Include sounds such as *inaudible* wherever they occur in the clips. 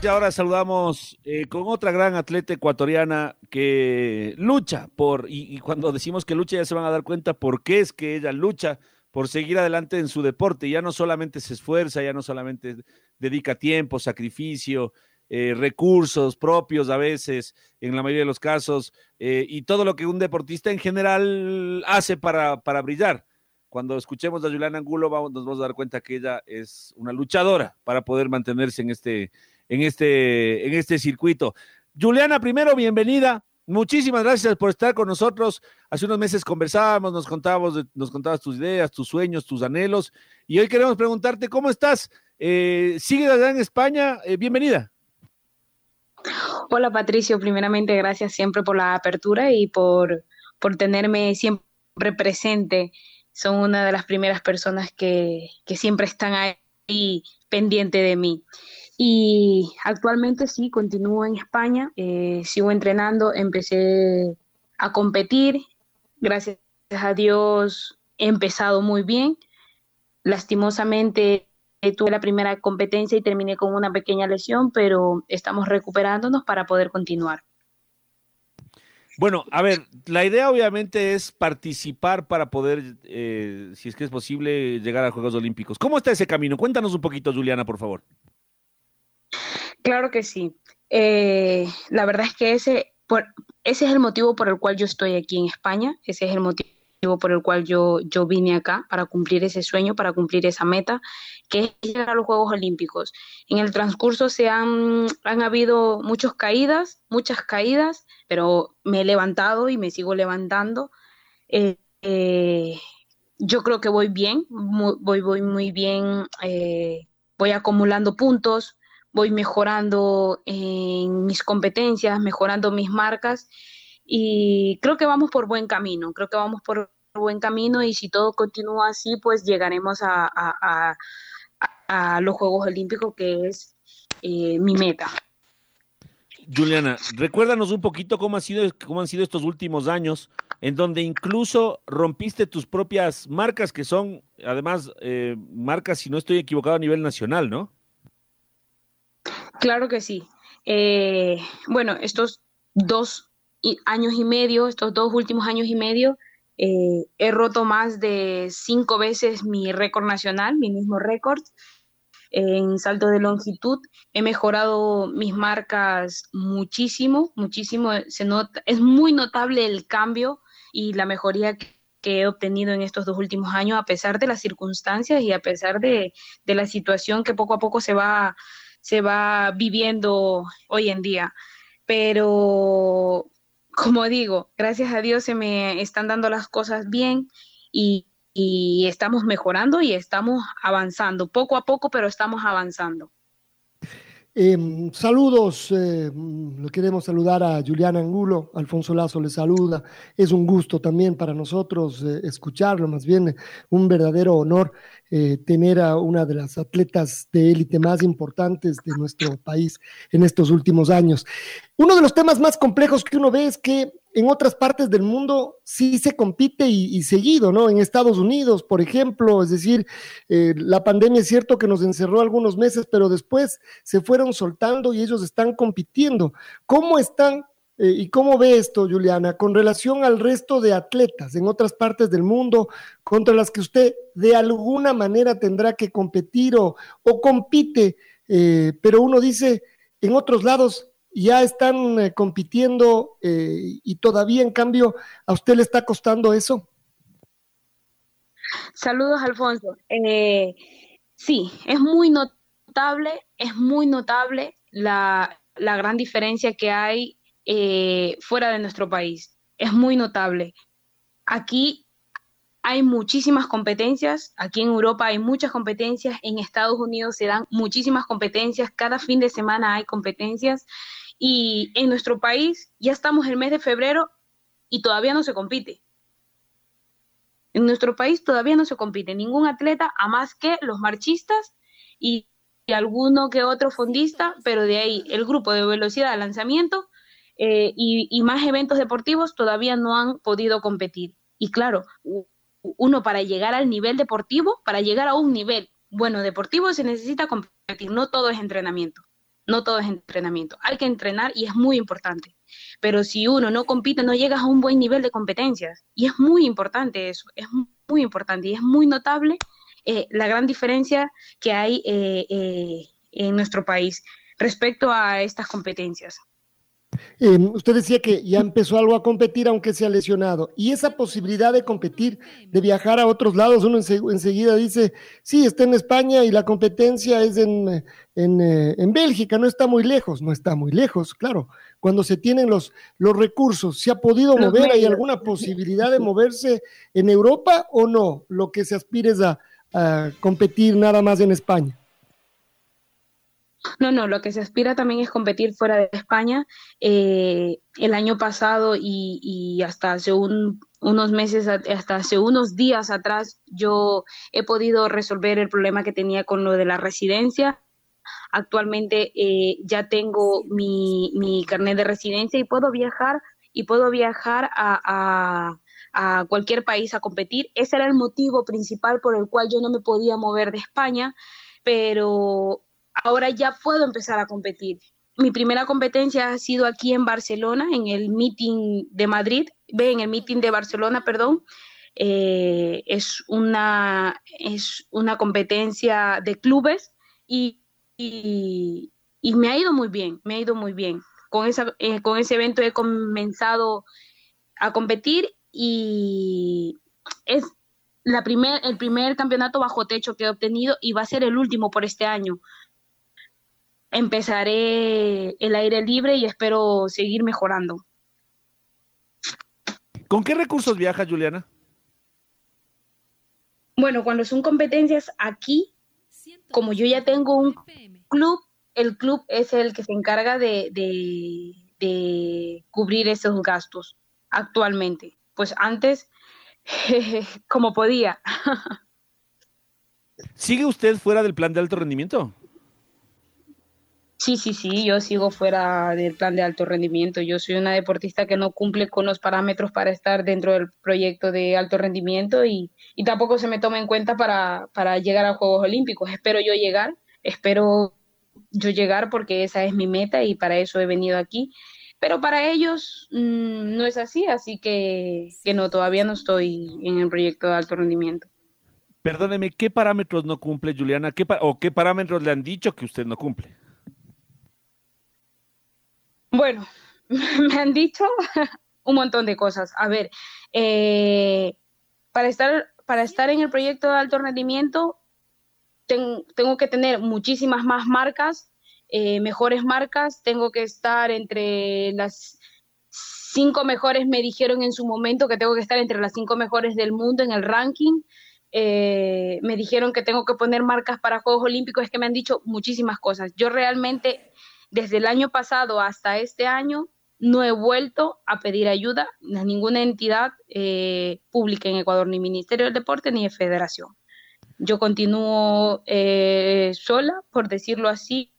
Y ahora saludamos eh, con otra gran atleta ecuatoriana que lucha por, y, cuando decimos que lucha ya se van a dar cuenta por qué es que ella lucha por seguir adelante en su deporte. Ya no solamente se esfuerza, ya no solamente dedica tiempo, sacrificio, eh, recursos propios a veces, en la mayoría de los casos, eh, y todo lo que un deportista en general hace para, para brillar. Cuando escuchemos a Juliana Angulo nos vamos a dar cuenta que ella es una luchadora para poder mantenerse en este, en este, en este circuito. Juliana, primero, bienvenida. Muchísimas gracias por estar con nosotros. Hace unos meses conversábamos, nos contábamos, nos contabas tus ideas, tus sueños, tus anhelos. Y hoy queremos preguntarte cómo estás. Eh, ¿Sigues allá en España? Eh, bienvenida. Hola Patricio, primeramente gracias siempre por la apertura y por, por tenerme siempre presente. Son una de las primeras personas que, que siempre están ahí pendiente de mí. Y actualmente sí, continúo en España, eh, sigo entrenando, empecé a competir, gracias a Dios he empezado muy bien. Lastimosamente eh, tuve la primera competencia y terminé con una pequeña lesión, pero estamos recuperándonos para poder continuar. Bueno, a ver, la idea obviamente es participar para poder, eh, si es que es posible, llegar a Juegos Olímpicos. ¿Cómo está ese camino? Cuéntanos un poquito, Juliana, por favor. Claro que sí. Eh, la verdad es que ese, por, ese es el motivo por el cual yo estoy aquí en España, ese es el motivo por el cual yo, vine acá, para cumplir ese sueño, para cumplir esa meta, que es llegar a los Juegos Olímpicos. En el transcurso se han, habido muchas caídas, muchas caídas, pero me he levantado y me sigo levantando. Eh, eh, yo creo que voy bien, voy, voy muy bien, voy acumulando puntos, voy mejorando en mis competencias, mejorando mis marcas y creo que vamos por buen camino, creo que vamos por buen camino y si todo continúa así, pues llegaremos a, los Juegos Olímpicos, que es eh, mi meta. Juliana, recuérdanos un poquito cómo, ha sido, cómo han sido estos últimos años, en donde incluso rompiste tus propias marcas, que son además eh, marcas, si no estoy equivocado, a nivel nacional, ¿no? Claro que sí. Eh, bueno, estos dos años y medio, estos dos últimos años y medio, eh, he roto más de cinco veces mi récord nacional, mi mismo récord en salto de longitud. He mejorado mis marcas muchísimo, muchísimo. Se nota, es muy notable el cambio y la mejoría que, he obtenido en estos dos últimos años, a pesar de las circunstancias y a pesar de, de la situación que poco a poco se va se va viviendo hoy en día. Pero, como digo, gracias a Dios se me están dando las cosas bien y, estamos mejorando y estamos avanzando, poco a poco, pero estamos avanzando. Em, saludos, eh, queremos saludar a Juliana Angulo, Alfonso Lazo le saluda, es un gusto también para nosotros eh, escucharlo, más bien un verdadero honor eh, tener a una de las atletas de élite más importantes de nuestro país en estos últimos años. Uno de los temas más complejos que uno ve es que en otras partes del mundo sí se compite y, seguido, ¿no? En Estados Unidos, por ejemplo, es decir, eh, la pandemia es cierto que nos encerró algunos meses, pero después se fueron soltando y ellos están compitiendo. ¿Cómo están eh, ¿Y cómo ve esto, Juliana, con relación al resto de atletas en otras partes del mundo contra las que usted de alguna manera tendrá que competir o, compite, eh, pero uno dice, en otros lados ya están eh, compitiendo y todavía en cambio a usted le está costando eso? Saludos, Alfonso. Sí, es muy notable, es muy notable la, la gran diferencia que hay eh, fuera de nuestro país. Es muy notable. Aquí hay muchísimas competencias, aquí en Europa hay muchas competencias, en Estados Unidos se dan muchísimas competencias, cada fin de semana hay competencias y en nuestro país ya estamos en el mes de febrero y todavía no se compite. En nuestro país todavía no se compite ningún atleta a más que los marchistas y, alguno que otro fondista, pero de ahí el grupo de velocidad de lanzamiento eh, y más eventos deportivos todavía no han podido competir. Y claro, uno para llegar al nivel deportivo, para llegar a un nivel bueno deportivo se necesita competir, no todo es entrenamiento, no todo es entrenamiento, hay que entrenar y es muy importante, pero si uno no compite no llegas a un buen nivel de competencias y es muy importante eso, es muy importante y es muy notable eh, la gran diferencia que hay eh, eh, en nuestro país respecto a estas competencias. Eh, usted decía que ya empezó algo a competir, aunque se ha lesionado. Y esa posibilidad de competir, de viajar a otros lados, uno enseguida dice, sí, está en España y la competencia es en, eh, en, Bélgica, no está muy lejos, no está muy lejos, claro. Cuando se tienen los, los recursos, ¿se ha podido mover? ¿Hay alguna posibilidad de moverse en Europa o no? Lo que se aspira es a competir nada más en España. No, no, lo que se aspira también es competir fuera de España. Eh, el año pasado y, hasta hace unos meses, hasta hace unos días atrás, yo he podido resolver el problema que tenía con lo de la residencia. Actualmente eh, ya tengo mi, mi carnet de residencia y puedo viajar y puedo viajar a, a cualquier país a competir. Ese era el motivo principal por el cual yo no me podía mover de España, pero ahora ya puedo empezar a competir. Mi primera competencia ha sido aquí en Barcelona, en el meeting de Madrid, ve, en el meeting de Barcelona, perdón. Eh, es, una, es una competencia de clubes y, y, me ha ido muy bien, me ha ido muy bien. Con, esa, eh, con ese evento he comenzado a competir y es la primer, el primer campeonato bajo techo que he obtenido y va a ser el último por este año empezaré el aire libre y espero seguir mejorando. ¿Con qué recursos viaja Juliana? Bueno, cuando son competencias aquí, como yo ya tengo un club, el club es el que se encarga de, de, cubrir esos gastos actualmente. Pues antes, *laughs* como podía. *laughs* ¿Sigue usted fuera del plan de alto rendimiento? Sí, sí, sí, yo sigo fuera del plan de alto rendimiento. Yo soy una deportista que no cumple con los parámetros para estar dentro del proyecto de alto rendimiento y, tampoco se me toma en cuenta para, llegar a Juegos Olímpicos. Espero yo llegar, espero yo llegar porque esa es mi meta y para eso he venido aquí. Pero para ellos mm, no es así, así que, que no, todavía no estoy en el proyecto de alto rendimiento. Perdóneme, ¿qué parámetros no cumple Juliana? ¿Qué ¿O qué parámetros le han dicho que usted no cumple? Bueno, *laughs* me han dicho *laughs* un montón de cosas. A ver, eh, para, estar, para estar en el proyecto de alto rendimiento, tengo que tener muchísimas más marcas, eh, mejores marcas, tengo que estar entre las cinco mejores, me dijeron en su momento que tengo que estar entre las cinco mejores del mundo en el ranking. Eh, me dijeron que tengo que poner marcas para Juegos Olímpicos, es que me han dicho muchísimas cosas. Yo realmente desde el año pasado hasta este año no he vuelto a pedir ayuda a ninguna entidad eh, pública en Ecuador, ni Ministerio del Deporte ni de Federación. Yo continúo eh, sola, por decirlo así.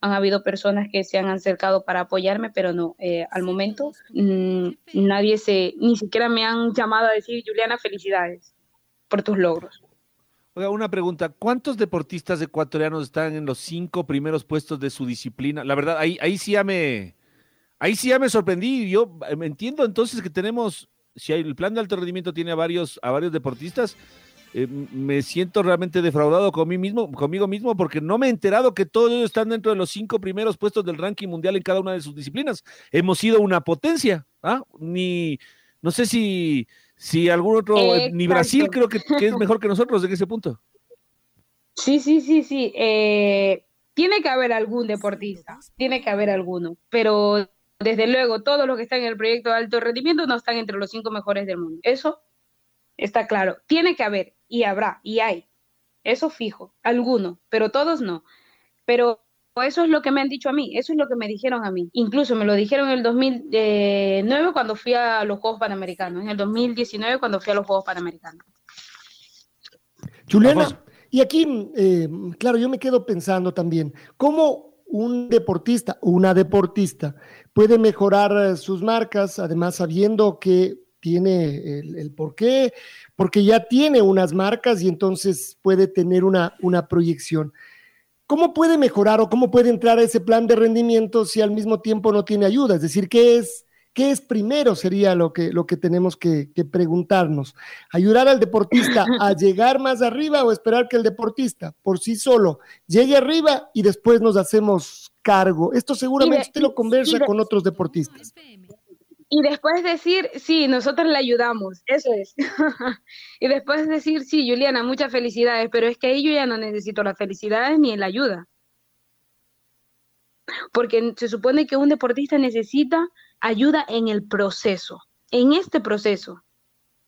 Han habido personas que se han acercado para apoyarme, pero no, eh, al momento mm, nadie se, ni siquiera me han llamado a decir, Juliana, felicidades por tus logros. Oiga, una pregunta. ¿Cuántos deportistas ecuatorianos están en los cinco primeros puestos de su disciplina? La verdad, ahí, ahí sí ya me, ahí sí ya me sorprendí. Yo eh, entiendo entonces que tenemos, si el plan de alto rendimiento tiene a varios, a varios deportistas, eh, me siento realmente defraudado conmigo mismo porque no me he enterado que todos ellos están dentro de los cinco primeros puestos del ranking mundial en cada una de sus disciplinas. Hemos sido una potencia, ¿ah? Ni, no sé si si algún otro, ni Brasil creo que, es *laughs* mejor que nosotros en ese punto. Sí, sí, sí, sí. Eh, tiene que haber algún deportista, tiene que haber alguno, pero desde luego todos los que están en el proyecto de alto rendimiento no están entre los cinco mejores del mundo. Eso está claro. Tiene que haber y habrá y hay. Eso fijo, alguno, pero todos no. Pero eso es lo que me han dicho a mí, eso es lo que me dijeron a mí. Incluso me lo dijeron en el 2009 cuando fui a los Juegos Panamericanos, en el 2019 cuando fui a los Juegos Panamericanos. Juliana, y aquí, eh, claro, yo me quedo pensando también, ¿cómo un deportista o una deportista puede mejorar eh, sus marcas, además sabiendo que tiene el, el por qué, porque ya tiene unas marcas y entonces puede tener una, una proyección. ¿Cómo puede mejorar o cómo puede entrar a ese plan de rendimiento si al mismo tiempo no tiene ayuda? Es decir, ¿qué es, qué es primero? Sería lo que, lo que tenemos que, que preguntarnos. ¿Ayudar al deportista a *laughs* llegar más arriba o esperar que el deportista por sí solo llegue arriba y después nos hacemos cargo? Esto seguramente usted lo conversa con otros deportistas. Y después decir, sí, nosotros le ayudamos, eso es. *laughs* y después decir, sí, Juliana, muchas felicidades, pero es que ahí yo ya no necesito las felicidades ni la ayuda. Porque se supone que un deportista necesita ayuda en el proceso, en este proceso,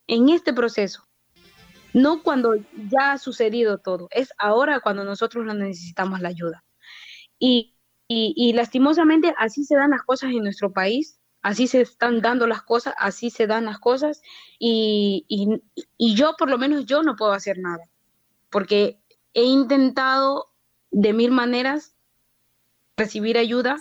en este proceso. No cuando ya ha sucedido todo, es ahora cuando nosotros no necesitamos la ayuda. Y, y, y lastimosamente así se dan las cosas en nuestro país así se están dando las cosas, así se dan las cosas y, y, yo por lo menos yo no puedo hacer nada, porque he intentado de mil maneras recibir ayuda,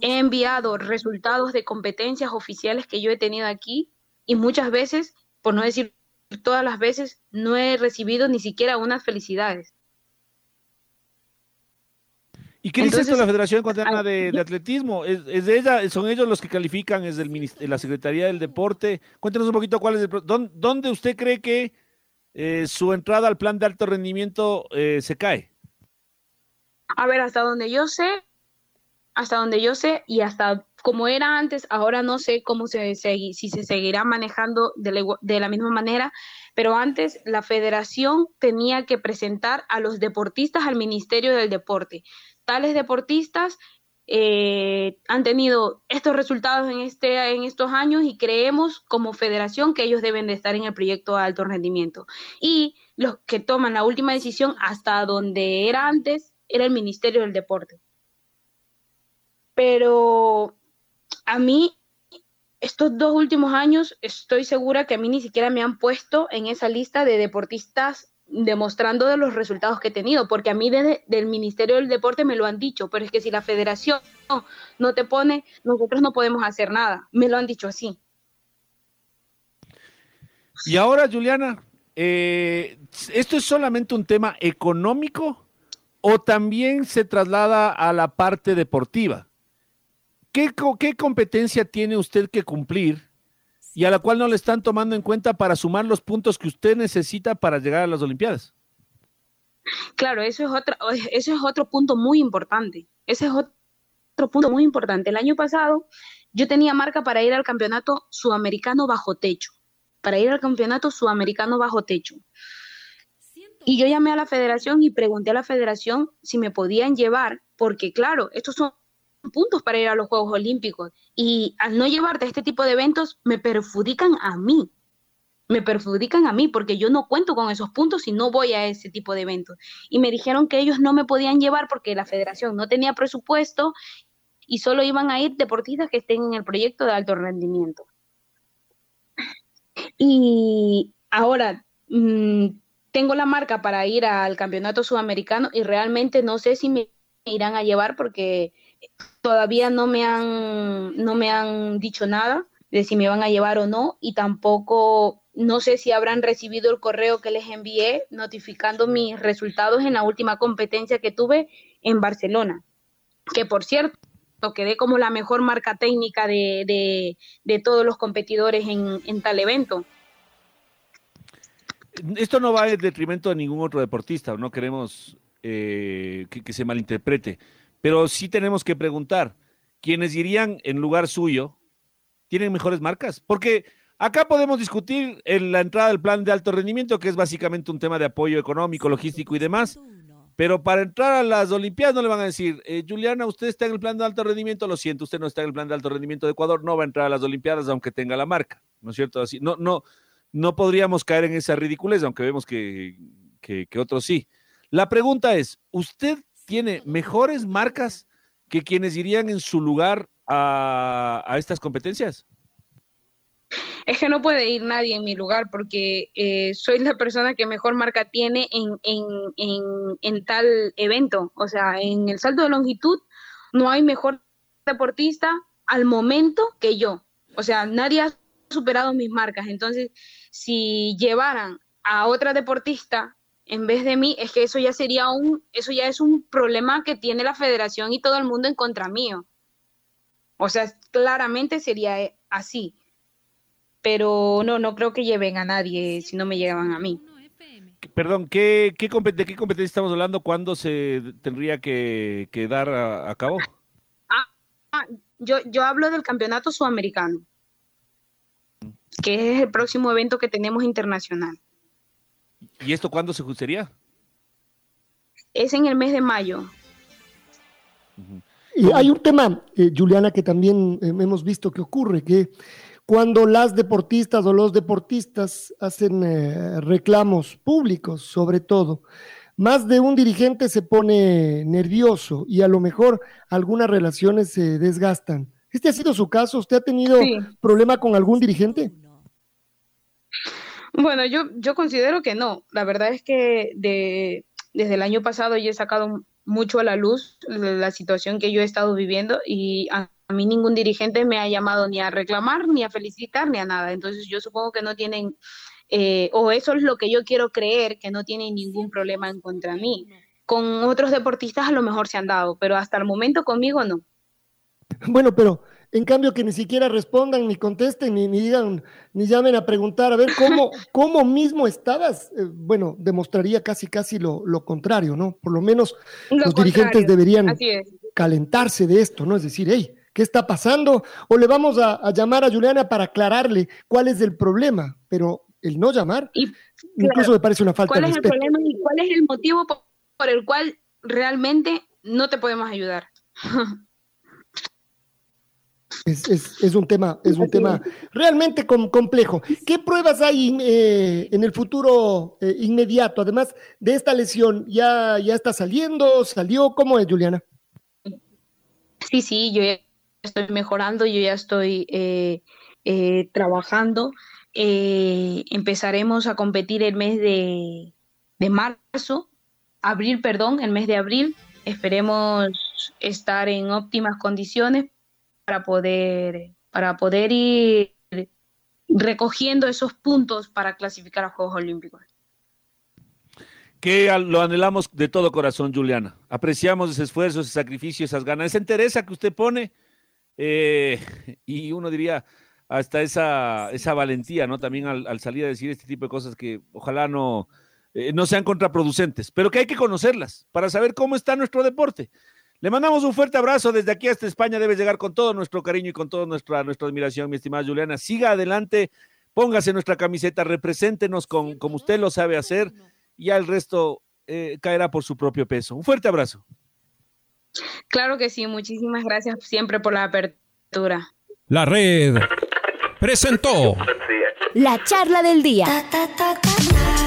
he enviado resultados de competencias oficiales que yo he tenido aquí y muchas veces, por no decir todas las veces, no he recibido ni siquiera unas felicidades. ¿Y qué dice esto la Federación Ecuatoriana de, de, Atletismo? ¿Es, ¿Es, de ella? ¿Son ellos los que califican? ¿Es del de la Secretaría del Deporte? Cuéntenos un poquito cuál es el... ¿Dónde, dónde usted cree que eh, su entrada al plan de alto rendimiento eh, se cae? A ver, hasta donde yo sé, hasta donde yo sé y hasta como era antes, ahora no sé cómo se, se si se seguirá manejando de la, de la misma manera, pero antes la federación tenía que presentar a los deportistas al Ministerio del Deporte tales deportistas eh, han tenido estos resultados en, este, en estos años y creemos como federación que ellos deben de estar en el proyecto de alto rendimiento. Y los que toman la última decisión hasta donde era antes era el Ministerio del Deporte. Pero a mí, estos dos últimos años, estoy segura que a mí ni siquiera me han puesto en esa lista de deportistas demostrando de los resultados que he tenido, porque a mí desde el Ministerio del Deporte me lo han dicho, pero es que si la federación no te pone, nosotros no podemos hacer nada, me lo han dicho así. Y ahora, Juliana, eh, ¿esto es solamente un tema económico o también se traslada a la parte deportiva? ¿Qué, qué competencia tiene usted que cumplir y a la cual no le están tomando en cuenta para sumar los puntos que usted necesita para llegar a las Olimpiadas. Claro, eso es otro, eso es otro punto muy importante. Ese es otro punto muy importante. El año pasado yo tenía marca para ir al campeonato sudamericano bajo techo, para ir al campeonato sudamericano bajo techo. Y yo llamé a la federación y pregunté a la federación si me podían llevar, porque claro, estos son puntos para ir a los Juegos Olímpicos y al no llevarte a este tipo de eventos me perjudican a mí, me perjudican a mí porque yo no cuento con esos puntos y no voy a ese tipo de eventos. Y me dijeron que ellos no me podían llevar porque la federación no tenía presupuesto y solo iban a ir deportistas que estén en el proyecto de alto rendimiento. Y ahora mmm, tengo la marca para ir al campeonato sudamericano y realmente no sé si me irán a llevar porque todavía no me han, no me han dicho nada de si me van a llevar o no y tampoco no sé si habrán recibido el correo que les envié notificando mis resultados en la última competencia que tuve en Barcelona, que por cierto quedé como la mejor marca técnica de, de, todos los competidores en, en, tal evento. Esto no va en detrimento de ningún otro deportista, no queremos eh, que se malinterprete pero sí tenemos que preguntar, ¿quiénes irían en lugar suyo tienen mejores marcas? Porque acá podemos discutir en la entrada del plan de alto rendimiento, que es básicamente un tema de apoyo económico, logístico y demás. Pero para entrar a las Olimpiadas no le van a decir, eh, Juliana, usted está en el plan de alto rendimiento, lo siento, usted no está en el plan de alto rendimiento de Ecuador, no va a entrar a las Olimpiadas aunque tenga la marca, ¿no es cierto? Así, no, no, no podríamos caer en esa ridiculez, aunque vemos que, que, que otros sí. La pregunta es, ¿usted tiene mejores marcas que quienes irían en su lugar a, estas competencias? Es que no puede ir nadie en mi lugar porque eh, soy la persona que mejor marca tiene en, en, en, en, tal evento. O sea, en el salto de longitud no hay mejor deportista al momento que yo. O sea, nadie ha superado mis marcas. Entonces, si llevaran a otra deportista en vez de mí, es que eso ya sería un, eso ya es un problema que tiene la federación y todo el mundo en contra mío. O sea, claramente sería eh, así pero no, no creo que lleven a nadie si no me llevan a mí. Perdón, ¿qué, qué ¿de qué competencia estamos hablando? ¿Cuándo se tendría que, que dar a, a cabo? Ah, ah, yo, yo hablo del campeonato sudamericano, que es el próximo evento que tenemos internacional. ¿Y esto cuándo se sería? Es en el mes de mayo. Y hay un tema, eh, Juliana, que también eh, hemos visto que ocurre, que cuando las deportistas o los deportistas hacen eh, reclamos públicos, sobre todo, más de un dirigente se pone nervioso y a lo mejor algunas relaciones se desgastan. ¿Este ha sido su caso? ¿Usted ha tenido sí. problema con algún dirigente? Bueno, yo, yo considero que no. La verdad es que de, desde el año pasado yo he sacado mucho a la luz la situación que yo he estado viviendo y a a mí ningún dirigente me ha llamado ni a reclamar, ni a felicitar, ni a nada. Entonces yo supongo que no tienen, eh, o eso es lo que yo quiero creer, que no tienen ningún problema en contra mí. Con otros deportistas a lo mejor se han dado, pero hasta el momento conmigo no. Bueno, pero en cambio que ni siquiera respondan, ni contesten, ni, ni digan, ni llamen a preguntar, a ver cómo, *laughs* cómo mismo estabas, eh, bueno, demostraría casi, casi lo, lo contrario, ¿no? Por lo menos lo los contrario. dirigentes deberían calentarse de esto, ¿no? Es decir, hey, qué está pasando, o le vamos a, a, llamar a Juliana para aclararle cuál es el problema, pero el no llamar y, incluso claro, me parece una falta ¿cuál de es respeto. el problema y cuál es el motivo por, por el cual realmente no te podemos ayudar? *laughs* Es, es, un tema, es un tema realmente com complejo. ¿Qué pruebas hay eh, en el futuro eh, inmediato? Además de esta lesión, ¿ya, ¿ya está saliendo? ¿Salió? ¿Cómo es, Juliana? Sí, sí, yo ya estoy mejorando, yo ya estoy eh, eh, trabajando. Eh, empezaremos a competir el mes de, de, marzo, abril, perdón, el mes de abril. Esperemos estar en óptimas condiciones para poder, para poder ir recogiendo esos puntos para clasificar a Juegos Olímpicos. Que lo anhelamos de todo corazón, Juliana. Apreciamos ese esfuerzo, ese sacrificio, esas ganas, esa entereza que usted pone eh, y uno diría hasta esa, esa valentía, ¿no? También al, al, salir a decir este tipo de cosas que ojalá no, eh, no sean contraproducentes, pero que hay que conocerlas para saber cómo está nuestro deporte. Le mandamos un fuerte abrazo desde aquí hasta España, debe llegar con todo nuestro cariño y con toda nuestra, nuestra admiración, mi estimada Juliana. Siga adelante, póngase nuestra camiseta, represéntenos con, como usted lo sabe hacer y al resto eh, caerá por su propio peso. Un fuerte abrazo. Claro que sí, muchísimas gracias siempre por la apertura. La red presentó la charla del día.